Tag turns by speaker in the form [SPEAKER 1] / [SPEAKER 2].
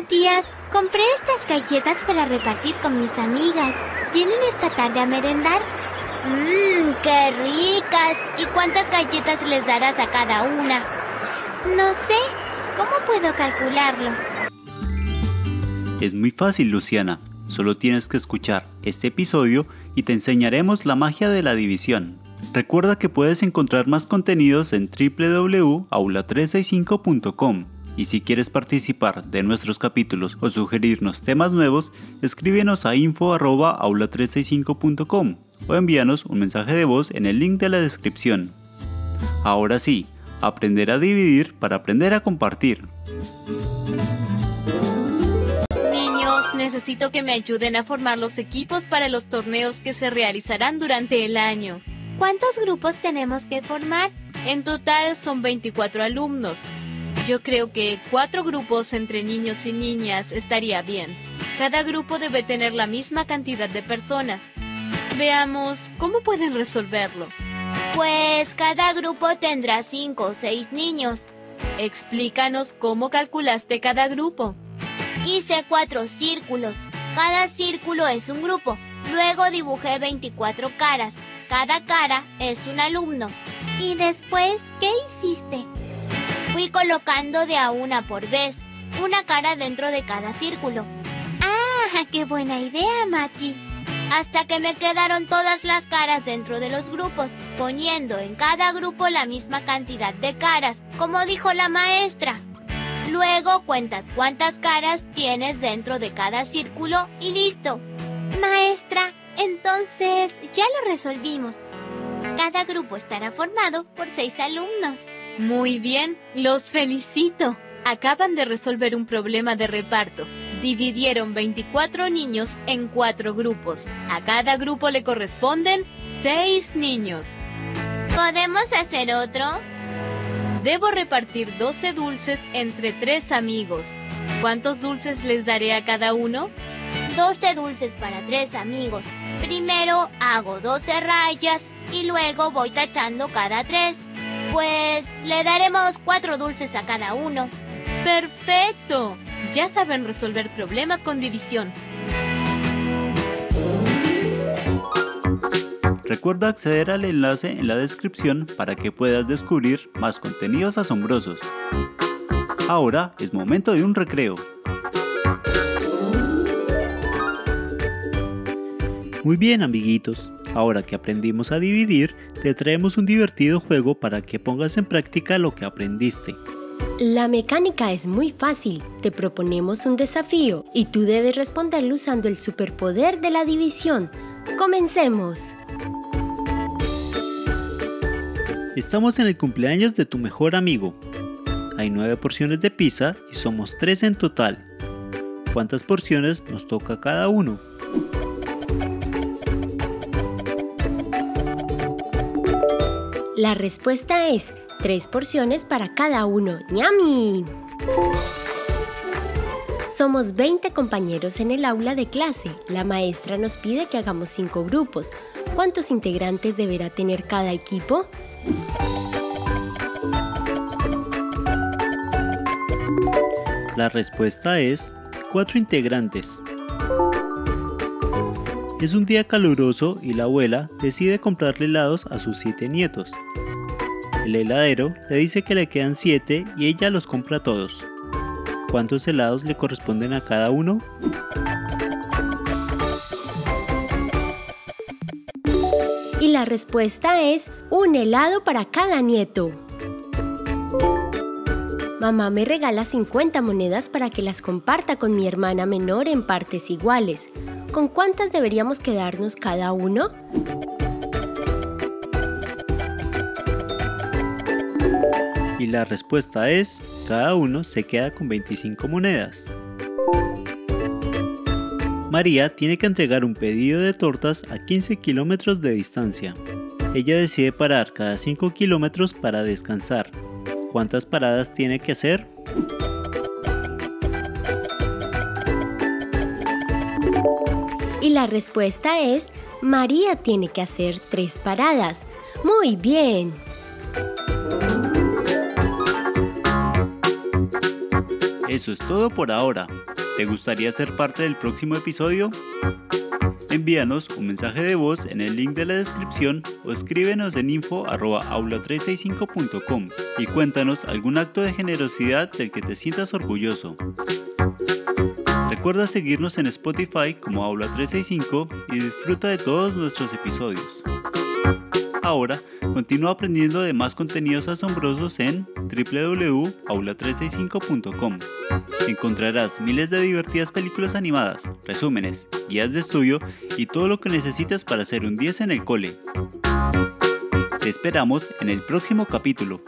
[SPEAKER 1] Matías, compré estas galletas para repartir con mis amigas. ¿Vienen esta tarde a merendar? Mmm, qué ricas. ¿Y cuántas galletas les darás a cada una? No sé. ¿Cómo puedo calcularlo?
[SPEAKER 2] Es muy fácil, Luciana. Solo tienes que escuchar este episodio y te enseñaremos la magia de la división. Recuerda que puedes encontrar más contenidos en www.aula365.com y si quieres participar de nuestros capítulos o sugerirnos temas nuevos, escríbenos a info.aula365.com o envíanos un mensaje de voz en el link de la descripción. Ahora sí, aprender a dividir para aprender a compartir.
[SPEAKER 3] Niños, necesito que me ayuden a formar los equipos para los torneos que se realizarán durante el año.
[SPEAKER 1] ¿Cuántos grupos tenemos que formar?
[SPEAKER 3] En total son 24 alumnos. Yo creo que cuatro grupos entre niños y niñas estaría bien. Cada grupo debe tener la misma cantidad de personas. Veamos cómo pueden resolverlo.
[SPEAKER 1] Pues cada grupo tendrá cinco o seis niños.
[SPEAKER 3] Explícanos cómo calculaste cada grupo.
[SPEAKER 1] Hice cuatro círculos. Cada círculo es un grupo. Luego dibujé 24 caras. Cada cara es un alumno. ¿Y después qué hiciste? Fui colocando de a una por vez, una cara dentro de cada círculo. ¡Ah! ¡Qué buena idea, Mati! hasta que me quedaron todas las caras dentro de los grupos, poniendo en cada grupo la misma cantidad de caras, como dijo la maestra. Luego cuentas cuántas caras tienes dentro de cada círculo y listo. Maestra, entonces ya lo resolvimos. Cada grupo estará formado por seis alumnos.
[SPEAKER 3] Muy bien, los felicito. Acaban de resolver un problema de reparto dividieron 24 niños en cuatro grupos. A cada grupo le corresponden 6 niños.
[SPEAKER 1] ¿Podemos hacer otro?
[SPEAKER 3] Debo repartir 12 dulces entre tres amigos. ¿Cuántos dulces les daré a cada uno?
[SPEAKER 1] 12 dulces para tres amigos. Primero hago 12 rayas y luego voy tachando cada tres. Pues le daremos 4 dulces a cada uno.
[SPEAKER 3] ¡Perfecto! Ya saben resolver problemas con división.
[SPEAKER 2] Recuerda acceder al enlace en la descripción para que puedas descubrir más contenidos asombrosos. Ahora es momento de un recreo. Muy bien amiguitos, ahora que aprendimos a dividir, te traemos un divertido juego para que pongas en práctica lo que aprendiste.
[SPEAKER 4] La mecánica es muy fácil. Te proponemos un desafío y tú debes responderlo usando el superpoder de la división. ¡Comencemos!
[SPEAKER 2] Estamos en el cumpleaños de tu mejor amigo. Hay nueve porciones de pizza y somos tres en total. ¿Cuántas porciones nos toca cada uno?
[SPEAKER 4] La respuesta es Tres porciones para cada uno. ¡Ñami! Somos 20 compañeros en el aula de clase. La maestra nos pide que hagamos 5 grupos. ¿Cuántos integrantes deberá tener cada equipo?
[SPEAKER 2] La respuesta es 4 integrantes. Es un día caluroso y la abuela decide comprarle helados a sus 7 nietos. El heladero le dice que le quedan 7 y ella los compra todos. ¿Cuántos helados le corresponden a cada uno?
[SPEAKER 4] Y la respuesta es un helado para cada nieto. Mamá me regala 50 monedas para que las comparta con mi hermana menor en partes iguales. ¿Con cuántas deberíamos quedarnos cada uno?
[SPEAKER 2] Y la respuesta es, cada uno se queda con 25 monedas. María tiene que entregar un pedido de tortas a 15 kilómetros de distancia. Ella decide parar cada 5 kilómetros para descansar. ¿Cuántas paradas tiene que hacer?
[SPEAKER 4] La respuesta es, María tiene que hacer 3 paradas. Muy bien.
[SPEAKER 2] Eso es todo por ahora. ¿Te gustaría ser parte del próximo episodio? Envíanos un mensaje de voz en el link de la descripción o escríbenos en info.aula365.com y cuéntanos algún acto de generosidad del que te sientas orgulloso. Recuerda seguirnos en Spotify como Aula365 y disfruta de todos nuestros episodios. Ahora, continúa aprendiendo de más contenidos asombrosos en www.aula365.com. Encontrarás miles de divertidas películas animadas, resúmenes, guías de estudio y todo lo que necesitas para hacer un 10 en el cole. Te esperamos en el próximo capítulo.